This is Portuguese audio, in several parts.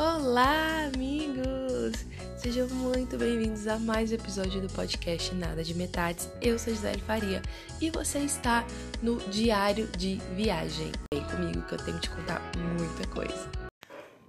Olá, amigos! Sejam muito bem-vindos a mais um episódio do podcast Nada de Metades. Eu sou Gisele Faria e você está no Diário de Viagem. Vem comigo que eu tenho que te contar muita coisa.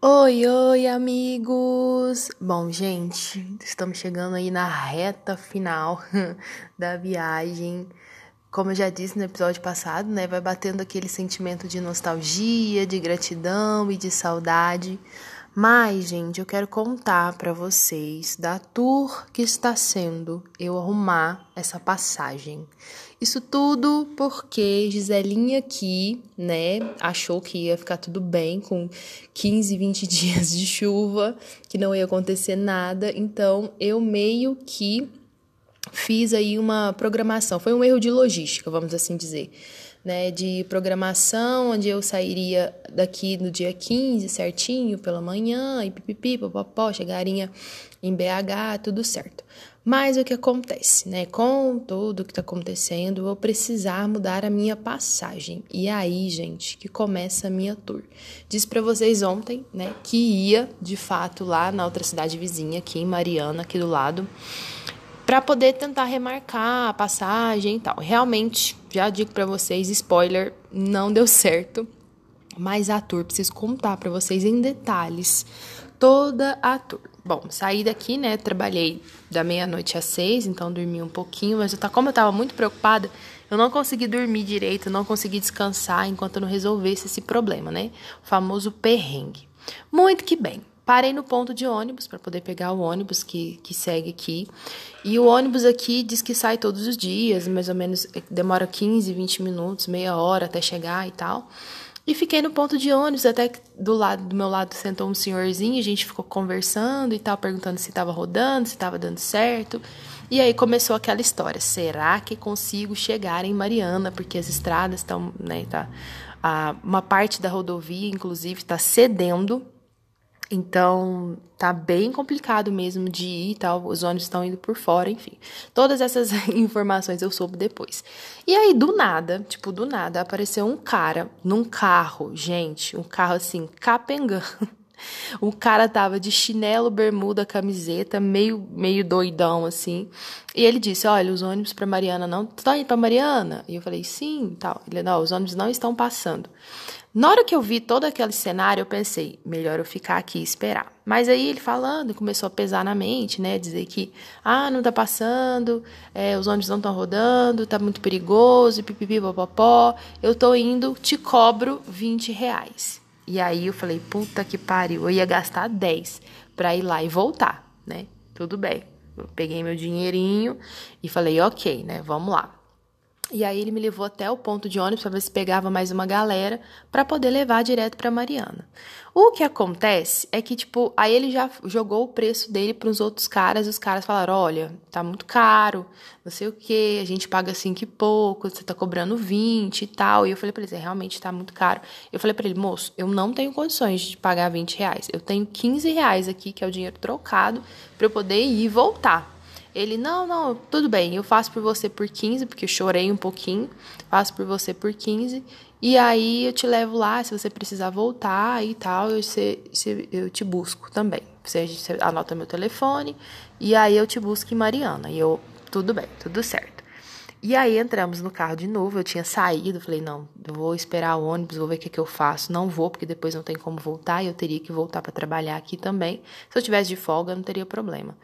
Oi, oi, amigos! Bom, gente, estamos chegando aí na reta final da viagem. Como eu já disse no episódio passado, né, vai batendo aquele sentimento de nostalgia, de gratidão e de saudade. Mas, gente, eu quero contar para vocês da tour que está sendo eu arrumar essa passagem. Isso tudo porque Giselinha aqui, né, achou que ia ficar tudo bem com 15, 20 dias de chuva, que não ia acontecer nada. Então, eu meio que fiz aí uma programação. Foi um erro de logística, vamos assim dizer né, de programação, onde eu sairia daqui no dia 15 certinho pela manhã e pipipi, popopó, chegaria em BH, tudo certo. Mas o que acontece, né? Com tudo que está acontecendo, vou precisar mudar a minha passagem. E aí, gente, que começa a minha tour. Disse para vocês ontem, né, que ia de fato lá na outra cidade vizinha, aqui em Mariana, aqui do lado para poder tentar remarcar a passagem e tal. Realmente, já digo para vocês, spoiler, não deu certo. Mas a tour, preciso contar para vocês em detalhes toda a tour. Bom, saí daqui, né? Trabalhei da meia-noite às seis, então dormi um pouquinho, mas eu tá, como eu tava muito preocupada, eu não consegui dormir direito, não consegui descansar enquanto eu não resolvesse esse problema, né? O famoso perrengue. Muito que bem. Parei no ponto de ônibus para poder pegar o ônibus que, que segue aqui. E o ônibus aqui diz que sai todos os dias, mais ou menos demora 15, 20 minutos, meia hora até chegar e tal. E fiquei no ponto de ônibus, até que do lado do meu lado sentou um senhorzinho, a gente ficou conversando e tal, perguntando se estava rodando, se estava dando certo. E aí começou aquela história: será que consigo chegar em Mariana? Porque as estradas estão, né, tá, a, uma parte da rodovia, inclusive, está cedendo então, tá bem complicado mesmo de ir e tal. Os ônibus estão indo por fora, enfim. Todas essas informações eu soube depois. E aí, do nada, tipo, do nada, apareceu um cara num carro, gente, um carro assim, capengando. O cara tava de chinelo, bermuda, camiseta, meio, meio doidão assim. E ele disse: Olha, os ônibus para Mariana não. Tu tá indo pra Mariana? E eu falei: Sim, tal. Ele: Não, os ônibus não estão passando. Na hora que eu vi todo aquele cenário, eu pensei, melhor eu ficar aqui e esperar. Mas aí ele falando, começou a pesar na mente, né? Dizer que, ah, não tá passando, é, os ônibus não estão rodando, tá muito perigoso, pipipi, popopó. Eu tô indo, te cobro 20 reais. E aí eu falei, puta que pariu, eu ia gastar 10 pra ir lá e voltar, né? Tudo bem. Eu peguei meu dinheirinho e falei, ok, né? Vamos lá. E aí ele me levou até o ponto de ônibus para ver se pegava mais uma galera para poder levar direto para Mariana. O que acontece é que tipo, aí ele já jogou o preço dele para os outros caras, e os caras falaram: "Olha, tá muito caro, não sei o que, a gente paga cinco e pouco, você tá cobrando 20 e tal". E eu falei para ele: "Realmente tá muito caro". Eu falei para ele: "Moço, eu não tenho condições de pagar 20 reais. Eu tenho 15 reais aqui, que é o dinheiro trocado, para eu poder ir e voltar". Ele, não, não, tudo bem, eu faço por você por 15, porque eu chorei um pouquinho, faço por você por 15, e aí eu te levo lá, se você precisar voltar e tal, eu, se, se, eu te busco também. Você, você anota meu telefone, e aí eu te busco em Mariana. E eu, tudo bem, tudo certo. E aí entramos no carro de novo, eu tinha saído, falei, não, vou esperar o ônibus, vou ver o que, que eu faço. Não vou, porque depois não tem como voltar, e eu teria que voltar para trabalhar aqui também. Se eu tivesse de folga, não teria problema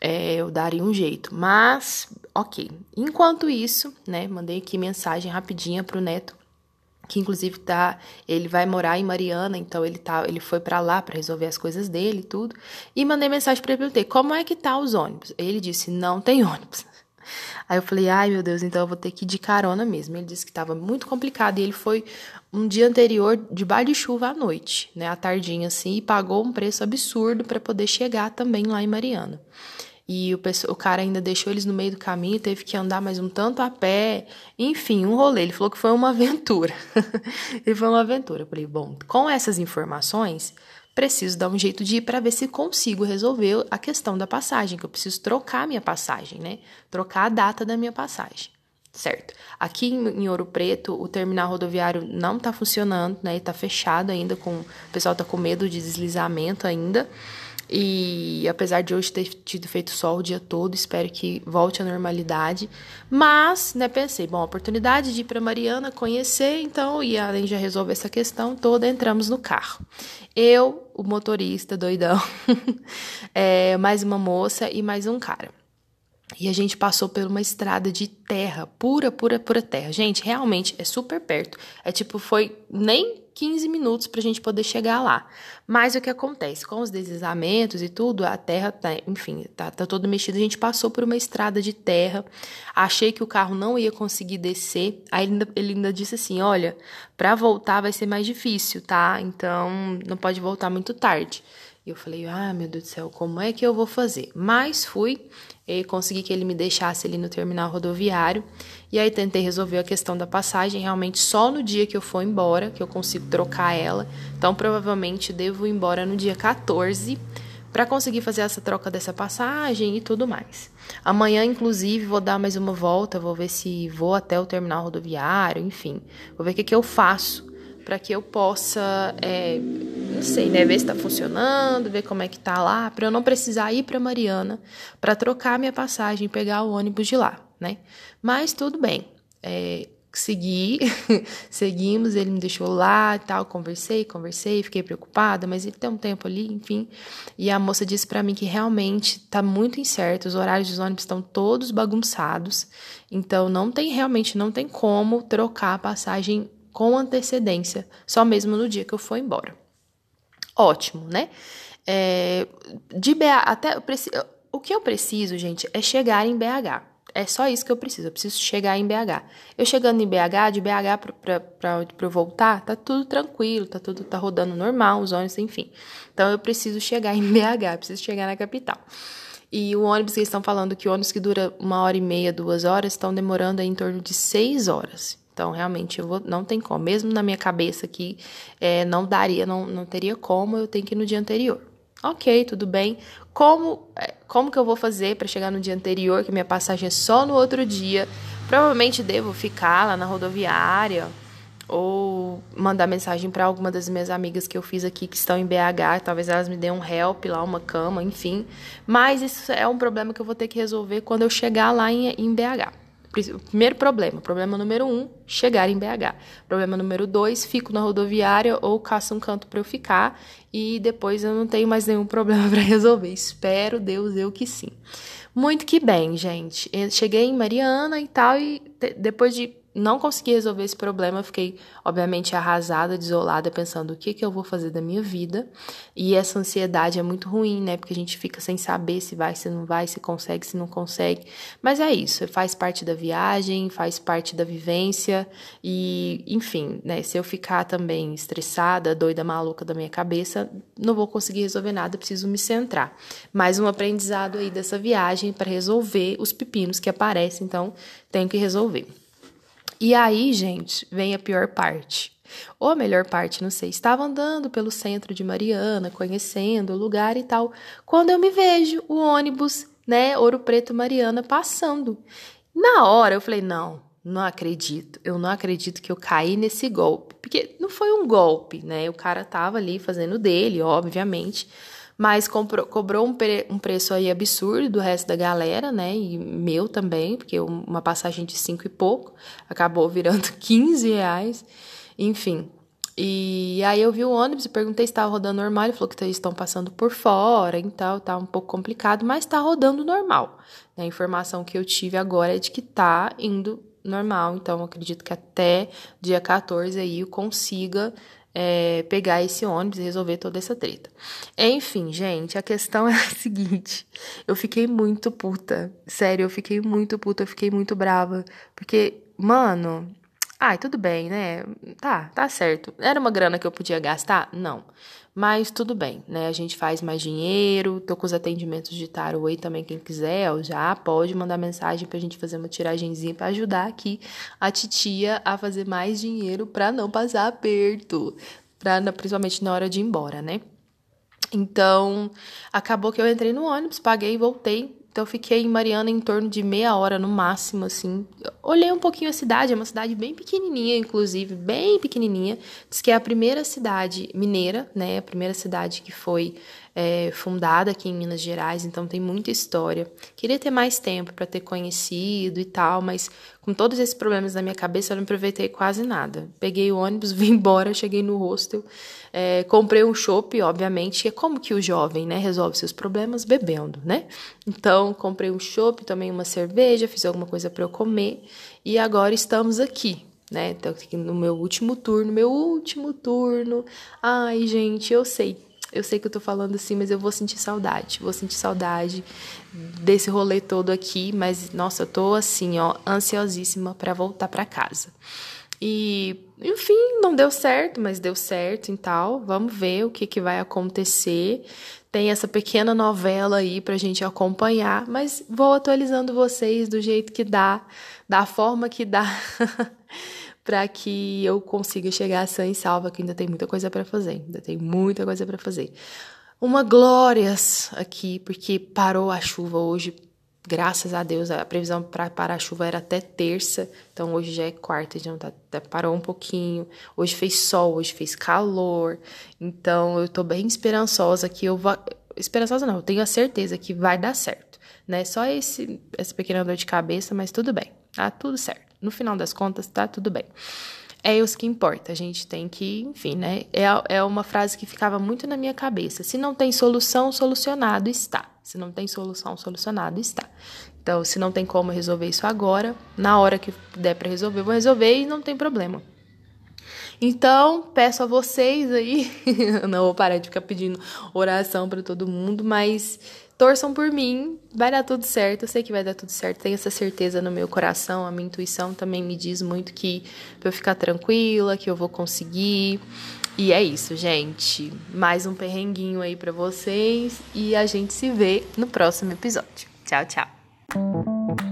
é, eu daria um jeito. Mas, ok. Enquanto isso, né, mandei aqui mensagem rapidinha pro Neto, que inclusive tá, ele vai morar em Mariana, então ele tá, ele foi para lá para resolver as coisas dele e tudo. E mandei mensagem para ele perguntei: "Como é que tá os ônibus?". Ele disse: "Não tem ônibus". Aí eu falei: "Ai, meu Deus, então eu vou ter que ir de carona mesmo". Ele disse que estava muito complicado e ele foi um dia anterior de de chuva à noite, né, à tardinha assim, e pagou um preço absurdo para poder chegar também lá em Mariana. E o, o cara ainda deixou eles no meio do caminho, teve que andar mais um tanto a pé. Enfim, um rolê. Ele falou que foi uma aventura. e foi uma aventura. Eu falei, bom, com essas informações, preciso dar um jeito de ir para ver se consigo resolver a questão da passagem, que eu preciso trocar a minha passagem, né? Trocar a data da minha passagem. certo? Aqui em Ouro Preto, o terminal rodoviário não está funcionando, né? Está fechado ainda, com o pessoal está com medo de deslizamento ainda. E apesar de hoje ter tido feito sol o dia todo, espero que volte à normalidade. Mas, né, pensei, bom, oportunidade de ir para Mariana conhecer, então, e além de resolver essa questão toda, entramos no carro. Eu, o motorista doidão, é, mais uma moça e mais um cara. E a gente passou por uma estrada de terra, pura, pura, pura terra. Gente, realmente é super perto. É tipo, foi nem 15 minutos para a gente poder chegar lá. Mas o que acontece? Com os deslizamentos e tudo, a terra, tá, enfim, tá, tá todo mexido. A gente passou por uma estrada de terra. Achei que o carro não ia conseguir descer. Aí ele ainda, ele ainda disse assim: olha, para voltar vai ser mais difícil, tá? Então não pode voltar muito tarde. E eu falei, ah, meu Deus do céu, como é que eu vou fazer? Mas fui e consegui que ele me deixasse ali no terminal rodoviário. E aí tentei resolver a questão da passagem, realmente só no dia que eu for embora, que eu consigo trocar ela. Então provavelmente devo ir embora no dia 14 para conseguir fazer essa troca dessa passagem e tudo mais. Amanhã, inclusive, vou dar mais uma volta, vou ver se vou até o terminal rodoviário, enfim, vou ver o que, que eu faço para que eu possa, é, não sei, né, ver se está funcionando, ver como é que tá lá, para eu não precisar ir para Mariana para trocar minha passagem, pegar o ônibus de lá, né? Mas tudo bem. É, segui, seguimos, ele me deixou lá e tal, conversei, conversei, fiquei preocupada, mas ele tem um tempo ali, enfim. E a moça disse para mim que realmente tá muito incerto, os horários dos ônibus estão todos bagunçados, então não tem realmente não tem como trocar a passagem com antecedência, só mesmo no dia que eu for embora. Ótimo, né? É, de BH, até o que eu preciso, gente, é chegar em BH. É só isso que eu preciso. Eu preciso chegar em BH. Eu chegando em BH, de BH para eu voltar, tá tudo tranquilo, tá tudo tá rodando normal, os ônibus, enfim. Então eu preciso chegar em BH, preciso chegar na capital. E o ônibus que eles estão falando que ônibus que dura uma hora e meia, duas horas, estão demorando em torno de seis horas. Então, realmente, eu vou, não tem como. Mesmo na minha cabeça aqui, é, não daria, não, não teria como, eu tenho que ir no dia anterior. Ok, tudo bem. Como, é, como que eu vou fazer para chegar no dia anterior, que minha passagem é só no outro dia? Provavelmente devo ficar lá na rodoviária ou mandar mensagem para alguma das minhas amigas que eu fiz aqui que estão em BH, talvez elas me deem um help lá, uma cama, enfim. Mas isso é um problema que eu vou ter que resolver quando eu chegar lá em, em BH. Primeiro problema. Problema número um, chegar em BH. Problema número dois, fico na rodoviária ou caço um canto para eu ficar e depois eu não tenho mais nenhum problema para resolver. Espero, Deus, eu que sim. Muito que bem, gente. Cheguei em Mariana e tal, e depois de não consegui resolver esse problema, fiquei, obviamente, arrasada, desolada, pensando o que, que eu vou fazer da minha vida. E essa ansiedade é muito ruim, né? Porque a gente fica sem saber se vai, se não vai, se consegue, se não consegue. Mas é isso, faz parte da viagem, faz parte da vivência. E, enfim, né? Se eu ficar também estressada, doida, maluca da minha cabeça, não vou conseguir resolver nada, preciso me centrar. Mais um aprendizado aí dessa viagem para resolver os pepinos que aparecem, então tenho que resolver. E aí, gente, vem a pior parte. Ou a melhor parte, não sei. Estava andando pelo centro de Mariana, conhecendo o lugar e tal, quando eu me vejo o ônibus, né, Ouro Preto Mariana passando. Na hora eu falei: "Não, não acredito. Eu não acredito que eu caí nesse golpe". Porque não foi um golpe, né? O cara tava ali fazendo dele, obviamente mas comprou, cobrou um, pre, um preço aí absurdo do resto da galera, né? E meu também, porque uma passagem de cinco e pouco acabou virando 15 reais, enfim. E aí eu vi o ônibus e perguntei se estava rodando normal. Ele falou que eles estão passando por fora, então tá um pouco complicado, mas está rodando normal. A informação que eu tive agora é de que tá indo normal, então acredito que até dia 14 aí eu consiga é, pegar esse ônibus e resolver toda essa treta. Enfim, gente, a questão é a seguinte: eu fiquei muito puta. Sério, eu fiquei muito puta, eu fiquei muito brava. Porque, mano, ai, tudo bem, né? Tá, tá certo. Era uma grana que eu podia gastar? Não. Mas tudo bem, né? A gente faz mais dinheiro. Tô com os atendimentos de tarô aí também, quem quiser, ó, já pode mandar mensagem pra gente fazer uma tiragenzinha para ajudar aqui a titia a fazer mais dinheiro para não passar aperto, pra, principalmente na hora de ir embora, né? Então, acabou que eu entrei no ônibus, paguei e voltei Então eu fiquei em Mariana em torno de meia hora no máximo, assim. Olhei um pouquinho a cidade, é uma cidade bem pequenininha, inclusive, bem pequenininha. Diz que é a primeira cidade mineira, né? A primeira cidade que foi é, fundada aqui em Minas Gerais, então tem muita história. Queria ter mais tempo para ter conhecido e tal, mas com todos esses problemas na minha cabeça eu não aproveitei quase nada. Peguei o ônibus, vim embora, cheguei no hostel, é, comprei um chopp, obviamente, é como que o jovem, né, resolve seus problemas bebendo, né? Então comprei um chopp, tomei uma cerveja, fiz alguma coisa para eu comer e agora estamos aqui, né? Então, no meu último turno, meu último turno. Ai, gente, eu sei eu sei que eu tô falando assim, mas eu vou sentir saudade. Vou sentir saudade desse rolê todo aqui, mas nossa, eu tô assim, ó, ansiosíssima para voltar para casa. E, enfim, não deu certo, mas deu certo e tal. Vamos ver o que, que vai acontecer. Tem essa pequena novela aí pra gente acompanhar, mas vou atualizando vocês do jeito que dá, da forma que dá. para que eu consiga chegar sã e salva, que ainda tem muita coisa para fazer, ainda tem muita coisa para fazer. Uma glórias aqui, porque parou a chuva hoje, graças a Deus, a previsão para parar a chuva era até terça, então hoje já é quarta, já tá, até parou um pouquinho. Hoje fez sol, hoje fez calor, então eu tô bem esperançosa que eu vou. Esperançosa não, eu tenho a certeza que vai dar certo, né? Só esse, essa pequena dor de cabeça, mas tudo bem, tá tudo certo no final das contas, tá tudo bem. É isso que importa. A gente tem que, enfim, né? É, é uma frase que ficava muito na minha cabeça. Se não tem solução, solucionado está. Se não tem solução, solucionado está. Então, se não tem como resolver isso agora, na hora que der para resolver, vou resolver e não tem problema. Então, peço a vocês aí, não vou parar de ficar pedindo oração para todo mundo, mas torçam por mim, vai dar tudo certo, eu sei que vai dar tudo certo, tenho essa certeza no meu coração, a minha intuição também me diz muito que pra eu ficar tranquila, que eu vou conseguir. E é isso, gente. Mais um perrenguinho aí para vocês e a gente se vê no próximo episódio. Tchau, tchau.